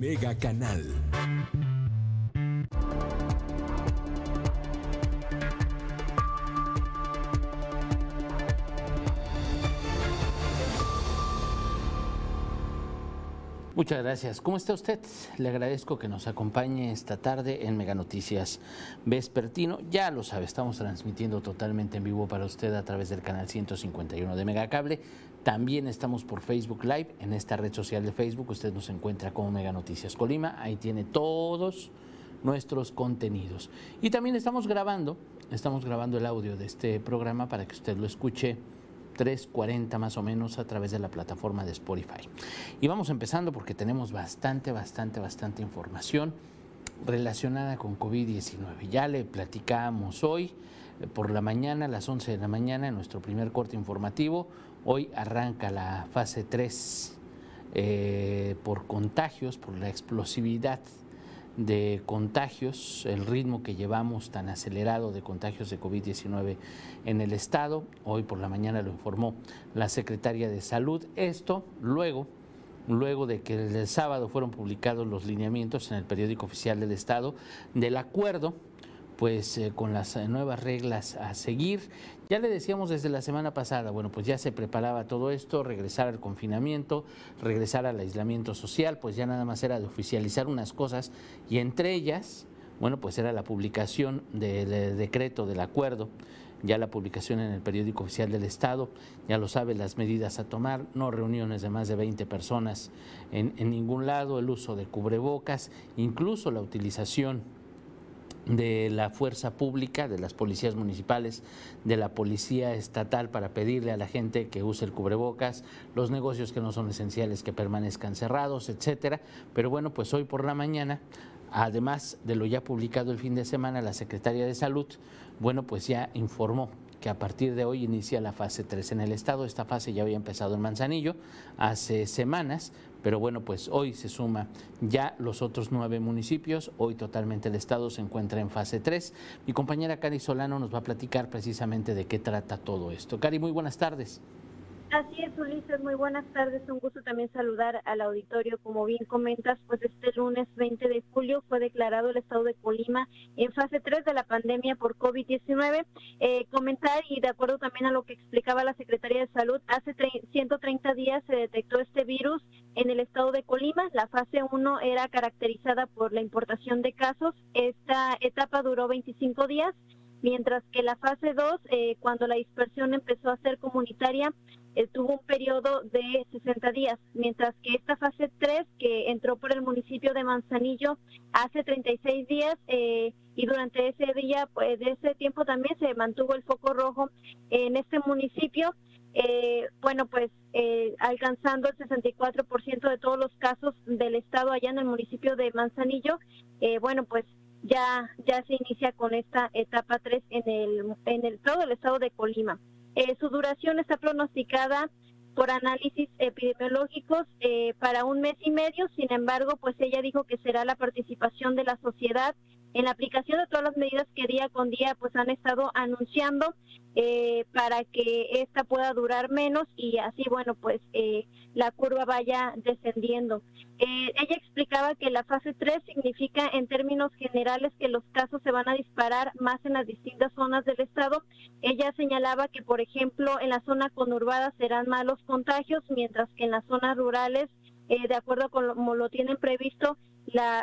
Mega Canal. Muchas gracias. ¿Cómo está usted? Le agradezco que nos acompañe esta tarde en Mega Noticias Vespertino. Ya lo sabe, estamos transmitiendo totalmente en vivo para usted a través del canal 151 de Megacable. También estamos por Facebook Live, en esta red social de Facebook. Usted nos encuentra como Mega Noticias Colima. Ahí tiene todos nuestros contenidos. Y también estamos grabando, estamos grabando el audio de este programa para que usted lo escuche 3.40 más o menos a través de la plataforma de Spotify. Y vamos empezando porque tenemos bastante, bastante, bastante información relacionada con COVID-19. Ya le platicamos hoy por la mañana, a las 11 de la mañana, en nuestro primer corte informativo. Hoy arranca la fase 3 eh, por contagios, por la explosividad de contagios, el ritmo que llevamos tan acelerado de contagios de COVID-19 en el estado. Hoy por la mañana lo informó la secretaria de Salud. Esto luego luego de que el sábado fueron publicados los lineamientos en el periódico oficial del Estado del acuerdo pues eh, con las eh, nuevas reglas a seguir. Ya le decíamos desde la semana pasada, bueno, pues ya se preparaba todo esto, regresar al confinamiento, regresar al aislamiento social, pues ya nada más era de oficializar unas cosas y entre ellas, bueno, pues era la publicación del eh, decreto del acuerdo ya la publicación en el periódico oficial del Estado, ya lo sabe, las medidas a tomar, no reuniones de más de 20 personas en, en ningún lado, el uso de cubrebocas, incluso la utilización de la fuerza pública, de las policías municipales, de la policía estatal para pedirle a la gente que use el cubrebocas, los negocios que no son esenciales que permanezcan cerrados, etcétera. Pero bueno, pues hoy por la mañana, además de lo ya publicado el fin de semana, la Secretaría de Salud, bueno, pues ya informó que a partir de hoy inicia la fase 3 en el estado. Esta fase ya había empezado en Manzanillo hace semanas, pero bueno, pues hoy se suma ya los otros nueve municipios. Hoy totalmente el estado se encuentra en fase 3. Mi compañera Cari Solano nos va a platicar precisamente de qué trata todo esto. Cari, muy buenas tardes. Así es, Ulises, muy buenas tardes. Un gusto también saludar al auditorio. Como bien comentas, pues este lunes 20 de julio fue declarado el estado de Colima en fase 3 de la pandemia por COVID-19. Eh, comentar y de acuerdo también a lo que explicaba la Secretaría de Salud, hace 130 días se detectó este virus en el estado de Colima. La fase 1 era caracterizada por la importación de casos. Esta etapa duró 25 días mientras que la fase 2, eh, cuando la dispersión empezó a ser comunitaria, tuvo un periodo de 60 días, mientras que esta fase 3, que entró por el municipio de Manzanillo hace 36 días, eh, y durante ese día, pues de ese tiempo también se mantuvo el foco rojo en este municipio. Eh, bueno, pues eh, alcanzando el 64% de todos los casos del estado allá en el municipio de Manzanillo, bueno, pues ya ya se inicia con esta etapa 3 en el en el todo el estado de Colima. Eh, su duración está pronosticada por análisis epidemiológicos eh, para un mes y medio. Sin embargo, pues ella dijo que será la participación de la sociedad en la aplicación de todas las medidas que día con día pues han estado anunciando eh, para que esta pueda durar menos y así bueno pues eh, la curva vaya descendiendo. Eh, ella explicaba que la fase 3 significa en términos generales que los casos se van a disparar más en las distintas zonas del estado. Ella señalaba que por ejemplo en la zona conurbada serán malos contagios mientras que en las zonas rurales de acuerdo con como lo tienen previsto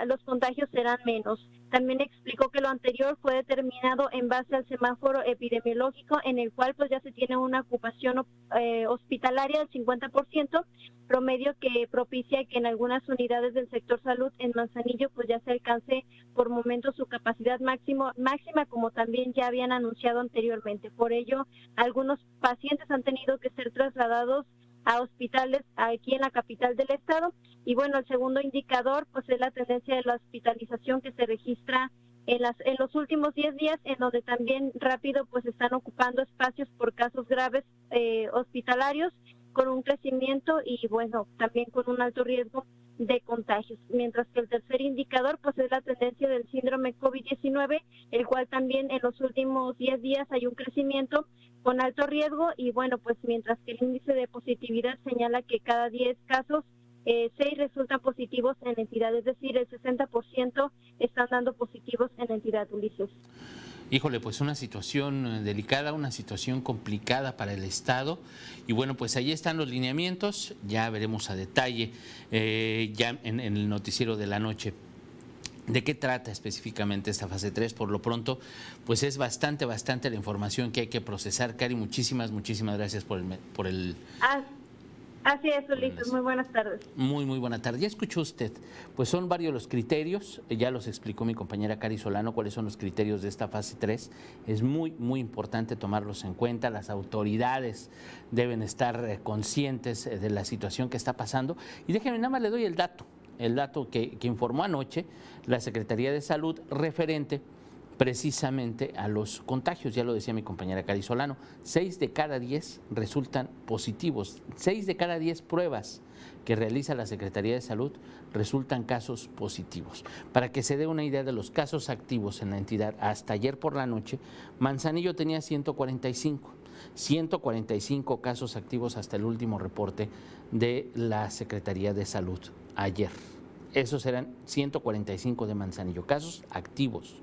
los contagios serán menos. También explicó que lo anterior fue determinado en base al semáforo epidemiológico en el cual pues ya se tiene una ocupación eh, hospitalaria del 50%, promedio que propicia que en algunas unidades del sector salud en Manzanillo pues ya se alcance por momentos su capacidad máximo, máxima como también ya habían anunciado anteriormente. Por ello, algunos pacientes han tenido que ser trasladados a hospitales aquí en la capital del estado. Y bueno, el segundo indicador pues es la tendencia de la hospitalización que se registra en, las, en los últimos 10 días, en donde también rápido pues están ocupando espacios por casos graves eh, hospitalarios con un crecimiento y bueno, también con un alto riesgo de contagios, mientras que el tercer indicador pues es la tendencia del síndrome COVID-19, el cual también en los últimos 10 días hay un crecimiento con alto riesgo y bueno, pues mientras que el índice de positividad señala que cada 10 casos eh, seis resultan positivos en entidad, es decir, el 60% están dando positivos en entidad, Ulises. Híjole, pues una situación eh, delicada, una situación complicada para el Estado. Y bueno, pues ahí están los lineamientos, ya veremos a detalle eh, ya en, el noticiero de la noche. ¿De qué trata específicamente esta fase 3? Por lo pronto, pues es bastante, bastante la información que hay que procesar. Cari, muchísimas, muchísimas gracias por el... Por el ah, Así es, Ulises. Muy buenas tardes. Muy, muy buena tarde. Ya escuchó usted, pues son varios los criterios, ya los explicó mi compañera Cari Solano cuáles son los criterios de esta fase 3. Es muy, muy importante tomarlos en cuenta. Las autoridades deben estar eh, conscientes eh, de la situación que está pasando. Y déjenme, nada más le doy el dato, el dato que, que informó anoche la Secretaría de Salud referente precisamente a los contagios, ya lo decía mi compañera Cari Solano, seis de cada diez resultan positivos, seis de cada diez pruebas que realiza la Secretaría de Salud resultan casos positivos. Para que se dé una idea de los casos activos en la entidad, hasta ayer por la noche, Manzanillo tenía 145. 145 casos activos hasta el último reporte de la Secretaría de Salud ayer. Esos eran 145 de Manzanillo, casos activos.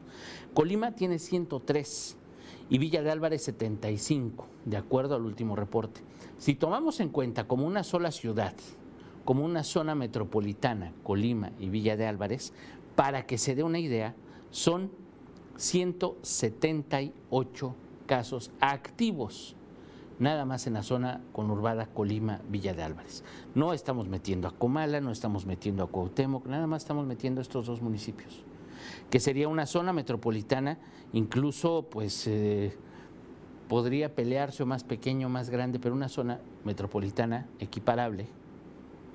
Colima tiene 103 y Villa de Álvarez 75, de acuerdo al último reporte. Si tomamos en cuenta como una sola ciudad, como una zona metropolitana, Colima y Villa de Álvarez, para que se dé una idea, son 178 casos activos nada más en la zona conurbada Colima, Villa de Álvarez. No estamos metiendo a Comala, no estamos metiendo a Cuauhtémoc, nada más estamos metiendo a estos dos municipios, que sería una zona metropolitana, incluso pues eh, podría pelearse o más pequeño, más grande, pero una zona metropolitana equiparable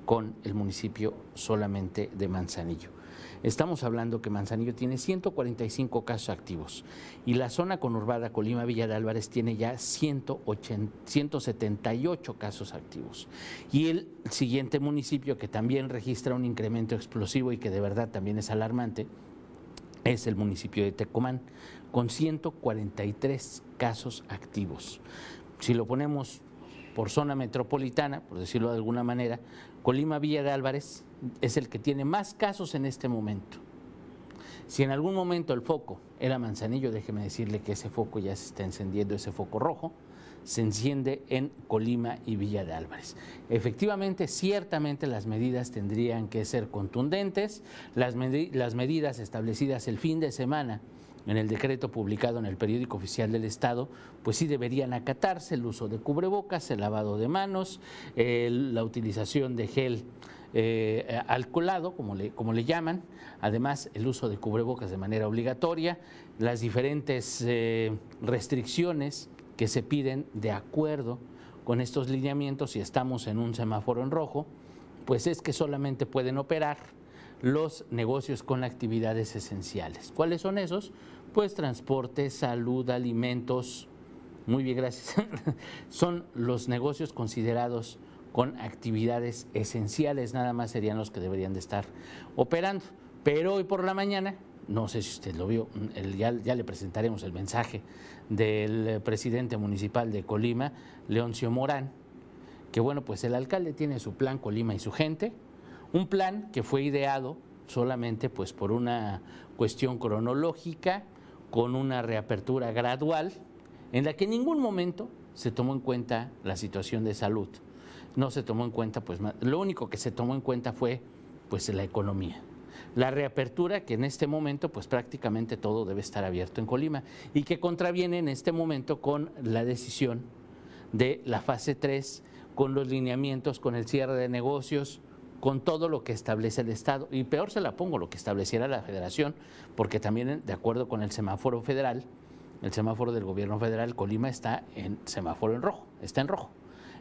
con el municipio solamente de Manzanillo. Estamos hablando que Manzanillo tiene 145 casos activos y la zona conurbada Colima Villa de Álvarez tiene ya 178 casos activos. Y el siguiente municipio que también registra un incremento explosivo y que de verdad también es alarmante es el municipio de Tecomán, con 143 casos activos. Si lo ponemos por zona metropolitana, por decirlo de alguna manera, Colima Villa de Álvarez es el que tiene más casos en este momento. Si en algún momento el foco era Manzanillo, déjeme decirle que ese foco ya se está encendiendo, ese foco rojo, se enciende en Colima y Villa de Álvarez. Efectivamente, ciertamente las medidas tendrían que ser contundentes, las, las medidas establecidas el fin de semana en el decreto publicado en el periódico oficial del Estado, pues sí deberían acatarse el uso de cubrebocas, el lavado de manos, la utilización de gel eh, alcoholado, como le, como le llaman, además el uso de cubrebocas de manera obligatoria, las diferentes eh, restricciones que se piden de acuerdo con estos lineamientos, si estamos en un semáforo en rojo, pues es que solamente pueden operar los negocios con actividades esenciales. ¿Cuáles son esos? Pues transporte, salud, alimentos. Muy bien, gracias. son los negocios considerados con actividades esenciales, nada más serían los que deberían de estar operando. Pero hoy por la mañana, no sé si usted lo vio, ya, ya, le presentaremos el mensaje del presidente municipal de Colima, Leoncio Morán, que bueno, pues el alcalde tiene su plan Colima y su gente, un plan que fue ideado solamente pues por una cuestión cronológica, con una reapertura gradual, en la que en ningún momento se tomó en cuenta la situación de salud. No se tomó en cuenta, pues lo único que se tomó en cuenta fue pues la economía. La reapertura que en este momento pues prácticamente todo debe estar abierto en Colima y que contraviene en este momento con la decisión de la fase 3, con los lineamientos, con el cierre de negocios, con todo lo que establece el Estado. Y peor se la pongo, lo que estableciera la Federación, porque también de acuerdo con el semáforo federal, el semáforo del gobierno federal, Colima está en semáforo en rojo, está en rojo.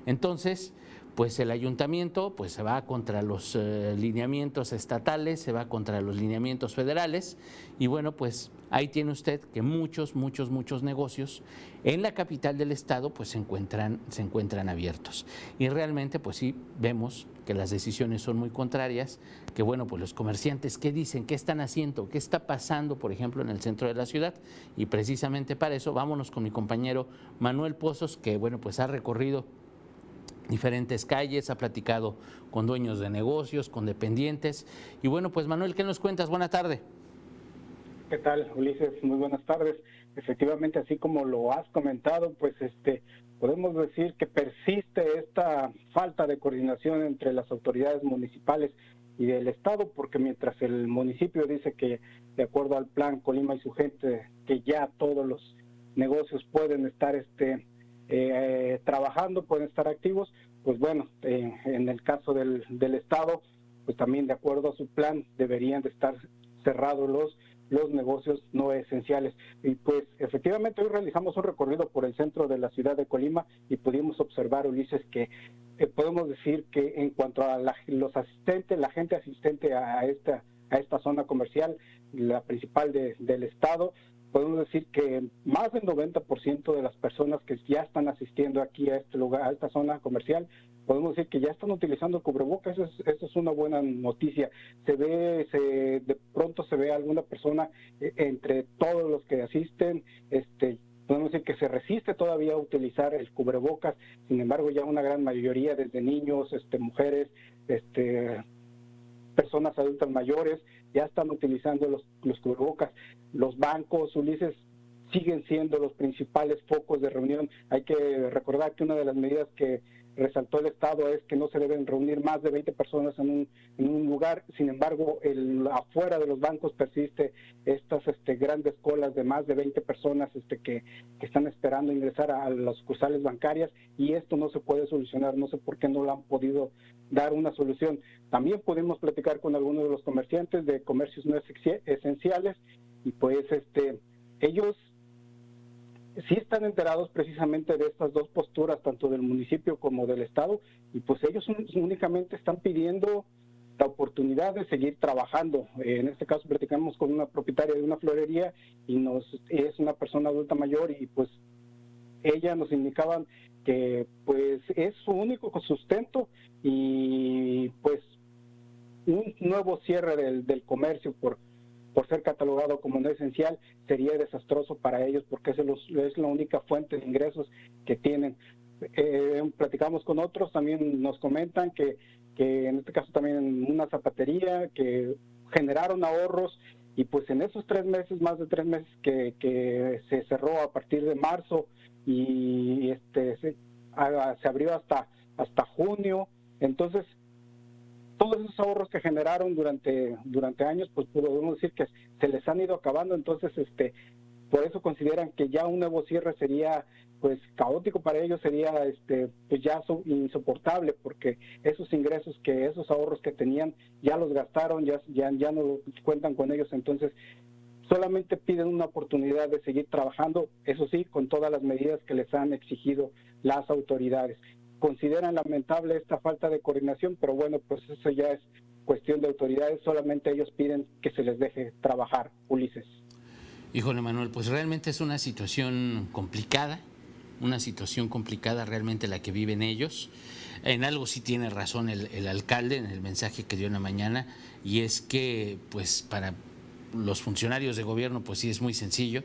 Entonces, pues el ayuntamiento pues se va contra los eh, lineamientos estatales, se va contra los lineamientos federales y bueno, pues ahí tiene usted que muchos, muchos, muchos negocios en la capital del estado pues se encuentran, se encuentran abiertos. Y realmente pues sí vemos que las decisiones son muy contrarias, que bueno, pues los comerciantes, ¿qué dicen? ¿Qué están haciendo? ¿Qué está pasando, por ejemplo, en el centro de la ciudad? Y precisamente para eso vámonos con mi compañero Manuel Pozos, que bueno, pues ha recorrido diferentes calles, ha platicado con dueños de negocios, con dependientes. Y bueno, pues Manuel, ¿qué nos cuentas? Buena tarde. ¿Qué tal, Ulises? Muy buenas tardes. Efectivamente, así como lo has comentado, pues este podemos decir que persiste esta falta de coordinación entre las autoridades municipales y del Estado, porque mientras el municipio dice que, de acuerdo al plan Colima y su gente, que ya todos los negocios pueden estar este, eh, trabajando, pueden estar activos, pues bueno, eh, en el caso del, del Estado, pues también de acuerdo a su plan deberían de estar cerrados los los negocios no esenciales. Y pues efectivamente hoy realizamos un recorrido por el centro de la ciudad de Colima y pudimos observar, Ulises, que eh, podemos decir que en cuanto a los asistentes, la gente asistente a esta, a esta zona comercial, la principal del estado, podemos decir que más del 90% de las personas que ya están asistiendo aquí a este lugar, a esta zona comercial, podemos decir que ya están utilizando cubrebocas, eso es, eso es una buena noticia. Se ve, se, de pronto se ve alguna persona eh, entre todos los que asisten, este, podemos decir que se resiste todavía a utilizar el cubrebocas, sin embargo ya una gran mayoría, desde niños, este, mujeres, este, personas adultas mayores, ya están utilizando los cubrebocas. Los bancos, Ulises, siguen siendo los principales focos de reunión. Hay que recordar que una de las medidas que resaltó el Estado es que no se deben reunir más de 20 personas en un, en un lugar. Sin embargo, el, afuera de los bancos persiste estas este, grandes colas de más de 20 personas este, que, están esperando ingresar a las sucursales bancarias y esto no se puede solucionar. No sé por qué no lo han podido dar una solución. También pudimos platicar con algunos de los comerciantes de comercios no esenciales y pues este ellos sí están enterados precisamente de estas dos posturas, tanto del municipio como del Estado, y pues ellos únicamente están pidiendo la oportunidad de seguir trabajando. En este caso platicamos con una propietaria de una florería y nos es una persona adulta mayor y pues ella nos indicaban que pues es su único sustento y pues un nuevo cierre del, del comercio por por ser catalogado como no esencial, sería desastroso para ellos porque es, es la única fuente de ingresos que tienen. Eh, platicamos con otros, también nos comentan que, en este caso también una zapatería, que generaron ahorros y pues en esos tres meses, más de tres meses que, que se cerró a partir de marzo y este se, se abrió hasta, hasta junio, entonces todos esos ahorros que generaron durante, durante años, pues podemos decir que se les han ido acabando, entonces este por eso consideran que ya un nuevo cierre sería pues caótico para ellos sería este pues ya insoportable porque esos ingresos que esos ahorros que tenían ya los gastaron ya ya ya no cuentan con ellos. Entonces solamente piden una oportunidad de seguir trabajando eso sí con todas las medidas que les han exigido las autoridades consideran lamentable esta falta de coordinación, pero bueno, pues eso ya es cuestión de autoridades, solamente ellos piden que se les deje trabajar, Ulises. Híjole, Manuel, pues realmente es una situación complicada, una situación complicada realmente la que viven ellos. En algo sí tiene razón el, el alcalde en el mensaje que dio en la mañana, y es que pues para los funcionarios de gobierno pues sí es muy sencillo,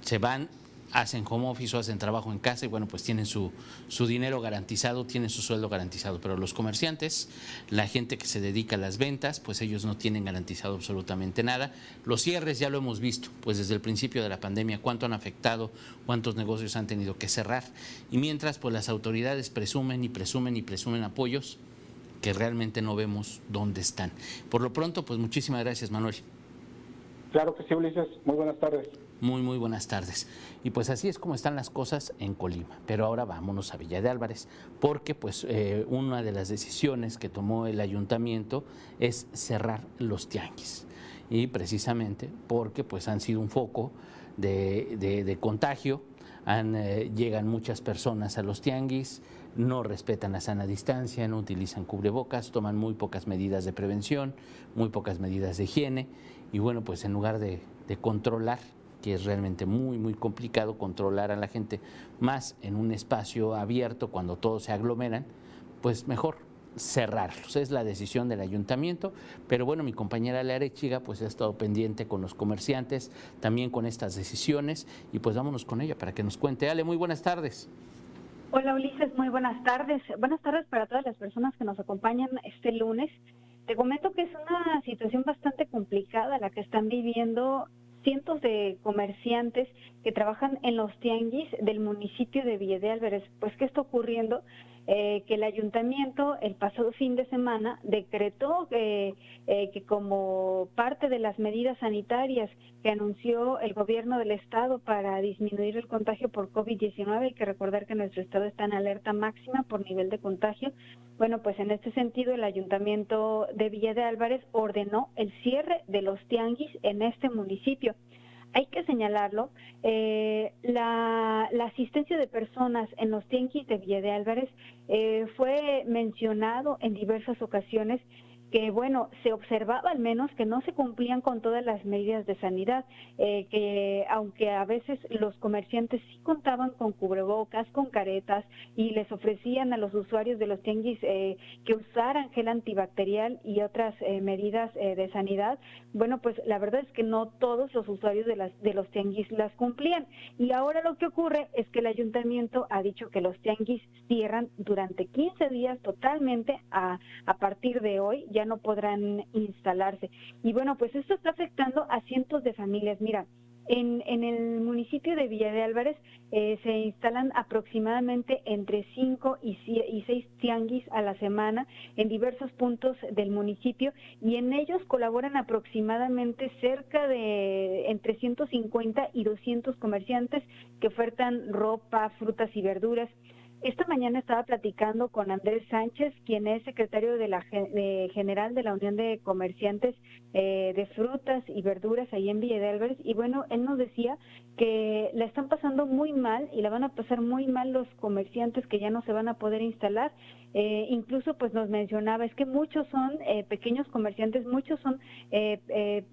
se van hacen home office o hacen trabajo en casa y bueno, pues tienen su, su dinero garantizado, tienen su sueldo garantizado. Pero los comerciantes, la gente que se dedica a las ventas, pues ellos no tienen garantizado absolutamente nada. Los cierres ya lo hemos visto, pues desde el principio de la pandemia, cuánto han afectado, cuántos negocios han tenido que cerrar. Y mientras, pues las autoridades presumen y presumen y presumen apoyos que realmente no vemos dónde están. Por lo pronto, pues muchísimas gracias, Manuel. Claro que sí, Ulises. Muy buenas tardes. Muy, muy buenas tardes. Y pues así es como están las cosas en Colima. Pero ahora vámonos a Villa de Álvarez, porque pues eh, una de las decisiones que tomó el ayuntamiento es cerrar los tianguis. Y precisamente porque pues han sido un foco de, contagio, han, eh, llegan muchas personas a los tianguis, no respetan la sana distancia, no utilizan cubrebocas, toman muy pocas medidas de prevención, muy pocas medidas de higiene y bueno, pues en lugar de controlar que es realmente muy, muy complicado controlar a la gente, más en un espacio abierto cuando todos se aglomeran, pues mejor cerrarlos. Es la decisión del ayuntamiento, pero bueno, mi compañera Lea Arechiga pues ha estado pendiente con los comerciantes, también con estas decisiones, y pues vámonos con ella para que nos cuente. Ale, muy buenas tardes. Hola Ulises, muy buenas tardes. Buenas tardes para todas las personas que nos acompañan este lunes. Te comento que es una situación bastante complicada la que están viviendo cientos de comerciantes que trabajan en los tianguis del municipio de Villa Álvarez. Pues, ¿qué está ocurriendo? Eh, que el ayuntamiento el pasado fin de semana decretó eh, que como parte de las medidas sanitarias que anunció el gobierno del estado para disminuir el contagio por COVID-19, hay que recordar que nuestro estado está en alerta máxima por nivel de contagio. Bueno, pues en este sentido el ayuntamiento de Villa de Álvarez ordenó el cierre de los tianguis en este municipio hay que señalarlo, eh, la, asistencia de personas en los tianguis de Villa de Álvarez eh, fue mencionado en diversas ocasiones que bueno, se observaba al menos que no se cumplían con todas las medidas de sanidad, eh, que aunque a veces los comerciantes sí contaban con cubrebocas, con caretas y les ofrecían a los usuarios de los tianguis eh, que usaran gel antibacterial y otras eh, medidas de sanidad, bueno, pues la verdad es que no todos los usuarios de, las, de los tianguis las cumplían. Y ahora lo que ocurre es que el ayuntamiento ha dicho que los tianguis cierran durante 15 días totalmente a, a partir de hoy. No podrán instalarse. Y bueno, pues esto está afectando a cientos de familias. Mira, en, en el municipio de Villa de Álvarez eh, se instalan aproximadamente entre 5 y 6 tianguis a la semana en diversos puntos del municipio y en ellos colaboran aproximadamente cerca de entre 150 y 200 comerciantes que ofertan ropa, frutas y verduras. Esta mañana estaba platicando con Andrés Sánchez, quien es secretario de la general de la Unión de Comerciantes eh, de Frutas y Verduras ahí en Villa de Álvarez, y bueno, él nos decía que la están pasando muy mal y la van a pasar muy mal los comerciantes que ya no se van a poder instalar. Eh, incluso pues nos mencionaba, es que muchos son eh, pequeños comerciantes, muchos son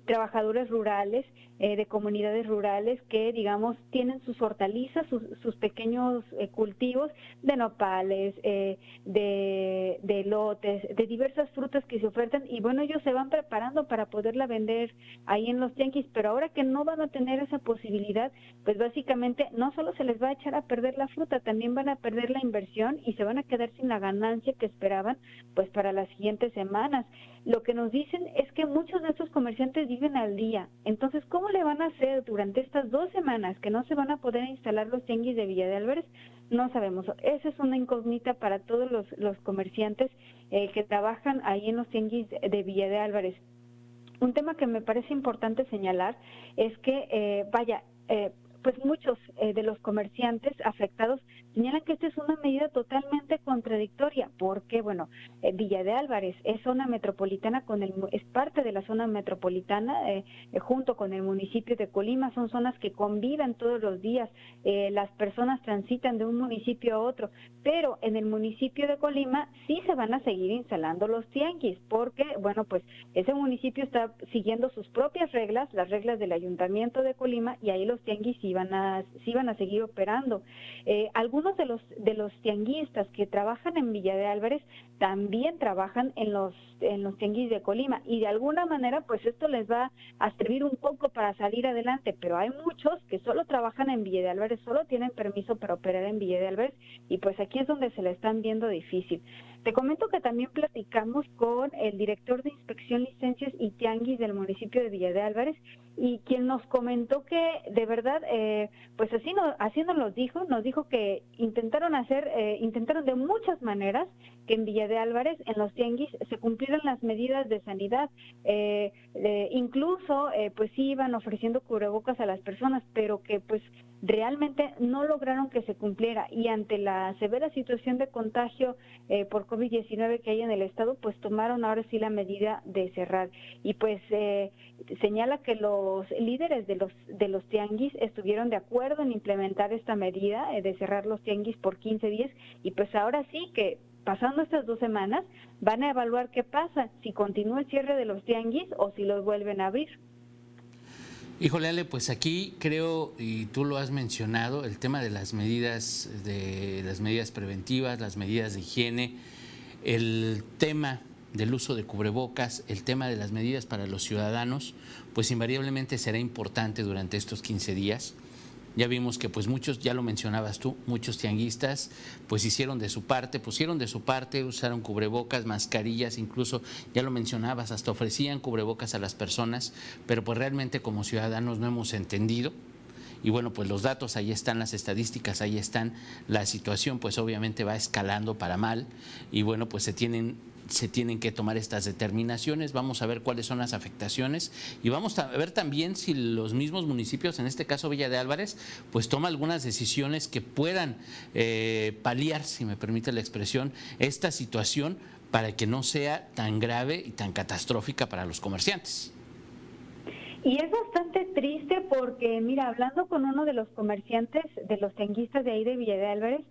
trabajadores rurales, de comunidades rurales que digamos tienen sus hortalizas, sus, pequeños cultivos, de nopales, eh, de, de lotes, de diversas frutas que se ofertan y bueno, ellos se van preparando para poderla vender ahí en los tianguis, pero ahora que no van a tener esa posibilidad, pues básicamente no solo se les va a echar a perder la fruta, también van a perder la inversión y se van a quedar sin la ganancia que esperaban pues para las siguientes semanas. Lo que nos dicen es que muchos de estos comerciantes viven al día. Entonces, ¿cómo le van a hacer durante estas dos semanas que no se van a poder instalar los tianguis de Villa de Álvarez? No sabemos. Esa es una incógnita para todos los, los comerciantes eh, que trabajan ahí en los tianguis de Villa de Álvarez. Un tema que me parece importante señalar es que, eh, vaya, eh, pues muchos eh, de los comerciantes afectados señalan que esta es una medida totalmente contradictoria, porque, bueno, eh, Villa de Álvarez es zona metropolitana, con el, es parte de la zona metropolitana, eh, junto con el municipio de Colima, son zonas que conviven todos los días, las personas transitan de un municipio a otro, pero en el municipio de Colima sí se van a seguir instalando los tianguis, porque, bueno, pues ese municipio está siguiendo sus propias reglas, las reglas del ayuntamiento de Colima, y ahí los tianguis van a, sí a seguir operando. Eh, algunos de los, de los tianguistas que trabajan en Villa de Álvarez también trabajan en los, en los tianguis de Colima y de alguna manera pues esto les va a servir un poco para salir adelante, pero hay muchos que solo trabajan en Villa de Álvarez, solo tienen permiso para operar en Villa de Álvarez y pues aquí es donde se le están viendo difícil. Te comento que también platicamos con el director de inspección, licencias y tianguis del municipio de Villa de Álvarez y quien nos comentó que de verdad, eh, pues así, no, así nos lo dijo, nos dijo que intentaron hacer, eh, intentaron de muchas maneras que en Villa de Álvarez, en los tianguis, se cumplieran las medidas de sanidad. Eh, incluso, pues sí iban ofreciendo cubrebocas a las personas, pero que pues realmente no lograron que se cumpliera. Y ante la severa situación de contagio eh, por COVID-19 que hay en el estado, pues tomaron ahora sí la medida de cerrar. Y pues eh, señala que los líderes de los de los tianguis estuvieron de acuerdo en implementar esta medida eh, de cerrar los tianguis por 15 días. Y pues ahora sí que pasando estas dos semanas van a evaluar qué pasa, si continúa el cierre de los tianguis o si los vuelven a abrir. Híjole, Ale, pues aquí creo, y tú lo has mencionado, el tema de las medidas, de las medidas preventivas, las medidas de higiene, el tema del uso de cubrebocas, el tema de las medidas para los ciudadanos, pues invariablemente será importante durante estos 15 días. Ya vimos que pues muchos, ya lo mencionabas tú, muchos tianguistas pues hicieron de su parte, pusieron de su parte, usaron cubrebocas, mascarillas, incluso ya lo mencionabas, hasta ofrecían cubrebocas a las personas, pero pues realmente como ciudadanos no hemos entendido. Y bueno, pues los datos ahí están, las estadísticas ahí están, la situación pues obviamente va escalando para mal y bueno, pues se tienen se tienen que tomar estas determinaciones, vamos a ver cuáles son las afectaciones y vamos a ver también si los mismos municipios, en este caso Villa de Álvarez, pues toma algunas decisiones que puedan eh, paliar, si me permite la expresión, esta situación para que no sea tan grave y tan catastrófica para los comerciantes. Y es bastante triste porque, mira, hablando con uno de los comerciantes, de los tenguistas de ahí de Villa de Álvarez,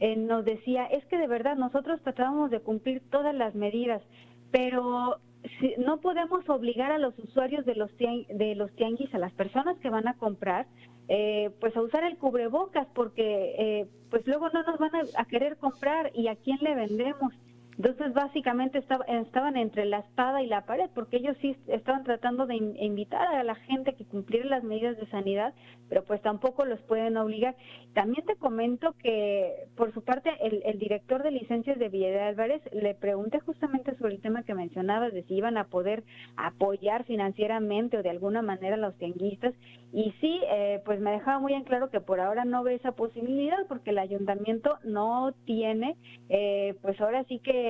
eh, nos decía, es que de verdad nosotros tratábamos de cumplir todas las medidas, pero si, no podemos obligar a los usuarios de los, de los tianguis, a las personas que van a comprar, eh, pues a usar el cubrebocas, porque eh, pues luego no nos van a, querer comprar y a quién le vendemos. Entonces, básicamente estaban entre la espada y la pared, porque ellos sí estaban tratando de invitar a la gente que cumpliera las medidas de sanidad, pero pues tampoco los pueden obligar. También te comento que, por su parte, el, director de licencias de Villa de Álvarez le pregunté justamente sobre el tema que mencionabas, de si iban a poder apoyar financieramente o de alguna manera a los tianguistas, y sí, eh, pues me dejaba muy en claro que por ahora no ve esa posibilidad, porque el ayuntamiento no tiene, eh, pues ahora sí que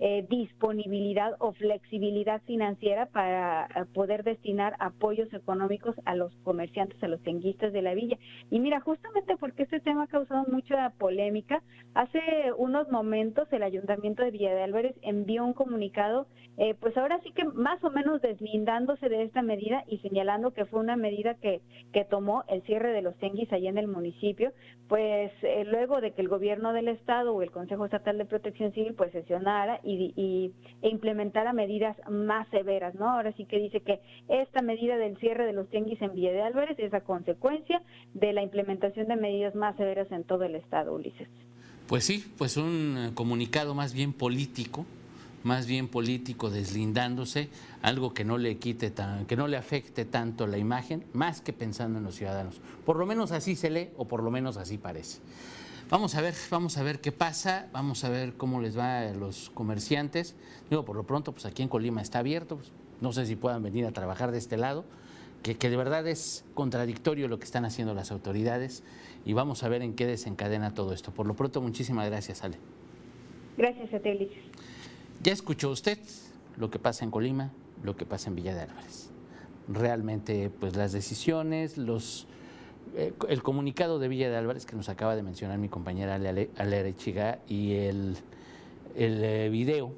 eh, disponibilidad o flexibilidad financiera para eh, poder destinar apoyos económicos a los comerciantes, a los tenguistas de la villa. Y mira, justamente porque este tema ha causado mucha polémica, hace unos momentos el Ayuntamiento de Villa de Álvarez envió un comunicado, eh, pues ahora sí que más o menos deslindándose de esta medida y señalando que fue una medida que, que tomó el cierre de los tenguis allá en el municipio, pues luego de que el gobierno del estado o el Consejo Estatal de Protección Civil pues sesionó y, e implementara medidas más severas, ¿no? Ahora sí que dice que esta medida del cierre de los tianguis en Villa de Álvarez es a consecuencia de la implementación de medidas más severas en todo el estado, Ulises. Pues sí, pues un eh, comunicado más bien político, más bien político deslindándose, algo que no le quite tan, que no le afecte tanto la imagen, más que pensando en los ciudadanos. Por lo menos así se lee o por lo menos así parece. Vamos a ver, vamos a ver qué pasa, vamos a ver cómo les va a los comerciantes. Digo, por lo pronto, pues aquí en Colima está abierto, pues, no sé si puedan venir a trabajar de este lado, que, de verdad es contradictorio lo que están haciendo las autoridades y vamos a ver en qué desencadena todo esto. Por lo pronto, muchísimas gracias, Ale. Gracias a ti, Ya escuchó usted lo que pasa en Colima, lo que pasa en Villa de Álvarez. Realmente, pues las decisiones, los el comunicado de Villa de Álvarez que nos acaba de mencionar mi compañera Ale Chiga y el, el eh, video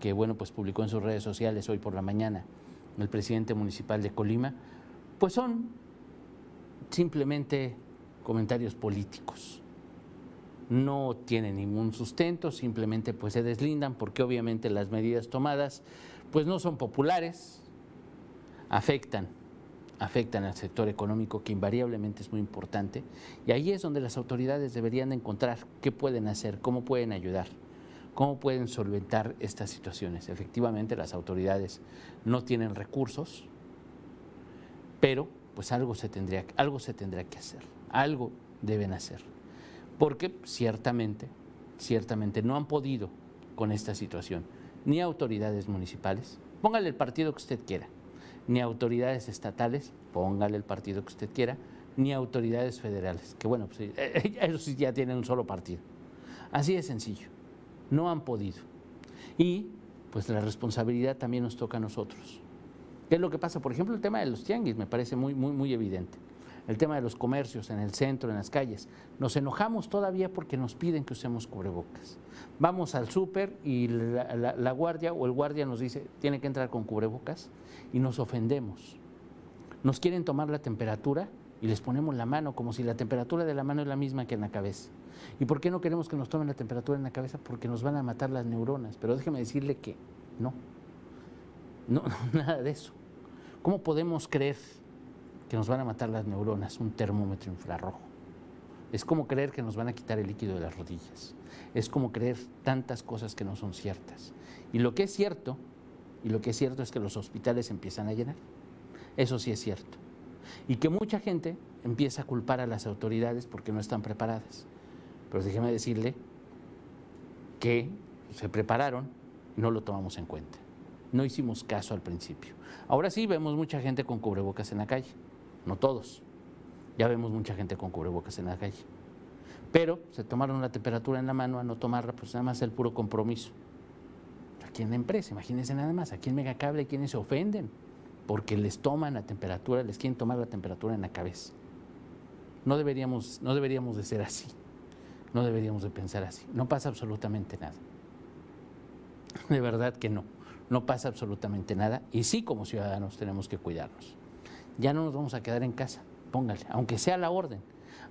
que bueno pues publicó en sus redes sociales hoy por la mañana el presidente municipal de Colima, pues son simplemente comentarios políticos. No tienen ningún sustento, simplemente pues se deslindan porque obviamente las medidas tomadas pues no son populares, afectan afectan al sector económico, que invariablemente es muy importante. Y ahí es donde las autoridades deberían encontrar qué pueden hacer, cómo pueden ayudar, cómo pueden solventar estas situaciones. Efectivamente, las autoridades no tienen recursos, pero pues algo se tendría, algo se tendrá que hacer, algo deben hacer. Porque ciertamente, ciertamente no han podido con esta situación, ni autoridades municipales, póngale el partido que usted quiera, ni autoridades estatales, póngale el partido que usted quiera, ni autoridades federales, que bueno, pues, ellos sí ya tienen un solo partido. Así de sencillo, no han podido. Y pues la responsabilidad también nos toca a nosotros. ¿Qué es lo que pasa? Por ejemplo, el tema de los tianguis me parece muy, muy, muy evidente. El tema de los comercios en el centro, en las calles. Nos enojamos todavía porque nos piden que usemos cubrebocas. Vamos al súper y la, guardia o el guardia nos dice, tiene que entrar con cubrebocas y nos ofendemos. Nos quieren tomar la temperatura y les ponemos la mano como si la temperatura de la mano es la misma que en la cabeza. ¿Y por qué no queremos que nos tomen la temperatura en la cabeza? Porque nos van a matar las neuronas. Pero déjeme decirle que no. No, nada de eso. ¿Cómo podemos creer que nos van a matar las neuronas un termómetro infrarrojo? Es como creer que nos van a quitar el líquido de las rodillas. Es como creer tantas cosas que no son ciertas. Y lo que es cierto, y lo que es cierto es que los hospitales empiezan a llenar. Eso sí es cierto. Y que mucha gente empieza a culpar a las autoridades porque no están preparadas. Pero déjeme decirle que se prepararon y no lo tomamos en cuenta. No hicimos caso al principio. Ahora sí vemos mucha gente con cubrebocas en la calle, no todos. Ya vemos mucha gente con cubrebocas en la calle. Pero se tomaron la temperatura en la mano a no tomarla, pues nada más el puro compromiso. Aquí en la empresa, imagínense nada más, aquí en Megacable, quienes se ofenden porque les toman la temperatura, les quieren tomar la temperatura en la cabeza. No deberíamos, no deberíamos de ser así, no deberíamos de pensar así. No pasa absolutamente nada. De verdad que no, no pasa absolutamente nada y sí como ciudadanos tenemos que cuidarnos. Ya no nos vamos a quedar en casa, póngale, aunque sea la orden,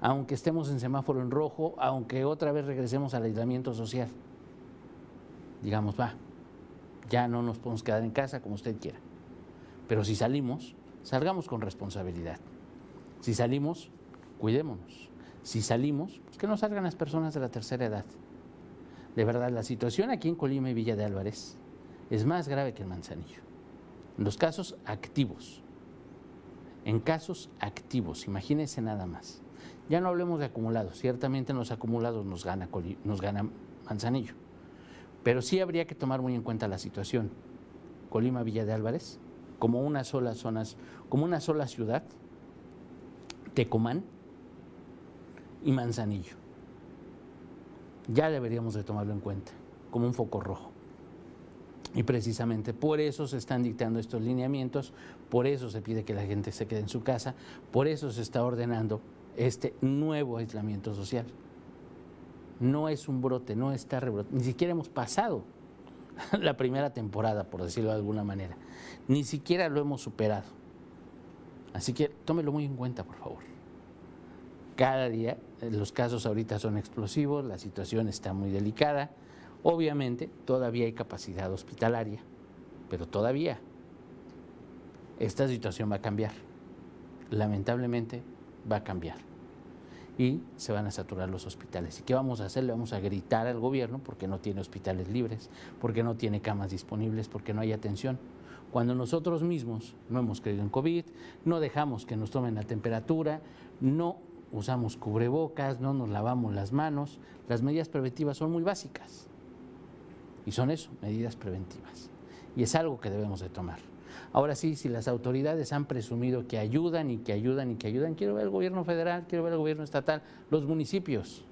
aunque estemos en semáforo en rojo, aunque otra vez regresemos al aislamiento social. Digamos, va, ya no nos podemos quedar en casa como usted quiera. Pero si salimos, salgamos con responsabilidad. Si salimos, cuidémonos. Si salimos, pues que no salgan las personas de la tercera edad. De verdad, la situación aquí en Colima y Villa de Álvarez es más grave que el Manzanillo. En los casos activos, en casos activos, imagínense nada más. Ya no hablemos de acumulados, ciertamente en los acumulados nos gana, nos gana Manzanillo, pero sí habría que tomar muy en cuenta la situación. Colima, Villa de Álvarez, como una sola zona, como una sola ciudad, Tecomán y Manzanillo. Ya deberíamos de tomarlo en cuenta como un foco rojo. Y precisamente por eso se están dictando estos lineamientos, por eso se pide que la gente se quede en su casa, por eso se está ordenando este nuevo aislamiento social. No es un brote, no está rebrote, ni siquiera hemos pasado la primera temporada, por decirlo de alguna manera. Ni siquiera lo hemos superado. Así que tómelo muy en cuenta, por favor. Cada día eh, los casos ahorita son explosivos, la situación está muy delicada. Obviamente todavía hay capacidad hospitalaria, pero todavía esta situación va a cambiar. Lamentablemente va a cambiar. Y se van a saturar los hospitales. ¿Y qué vamos a hacer? Le vamos a gritar al gobierno porque no tiene hospitales libres, porque no tiene camas disponibles, porque no hay atención cuando nosotros mismos no hemos creído en COVID, no dejamos que nos tomen la temperatura, no usamos cubrebocas, no nos lavamos las manos, las medidas preventivas son muy básicas. Y son eso, medidas preventivas. Y es algo que debemos de tomar. Ahora sí, si las autoridades han presumido que ayudan y que ayudan y que ayudan, quiero ver al gobierno federal, quiero ver al gobierno estatal, los municipios.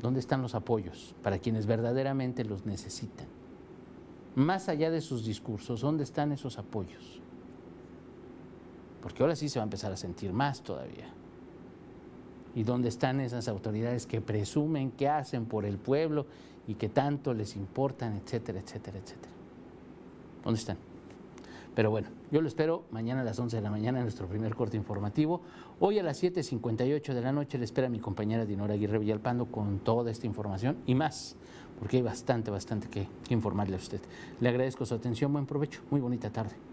¿Dónde están los apoyos para quienes verdaderamente los necesitan? más allá de sus discursos, ¿dónde están esos apoyos? Porque ahora sí se va a empezar a sentir más todavía. ¿Y dónde están esas autoridades que presumen que hacen por el pueblo y que tanto les importan, etcétera, etcétera, etcétera? ¿Dónde están? Pero bueno, yo lo espero mañana a las 11 de la mañana en nuestro primer corte informativo. Hoy a las 7.58 de la noche le espera mi compañera Dinora Aguirre Villalpando con toda esta información y más porque hay bastante, bastante que, informarle a usted. Le agradezco su atención, buen provecho, muy bonita tarde.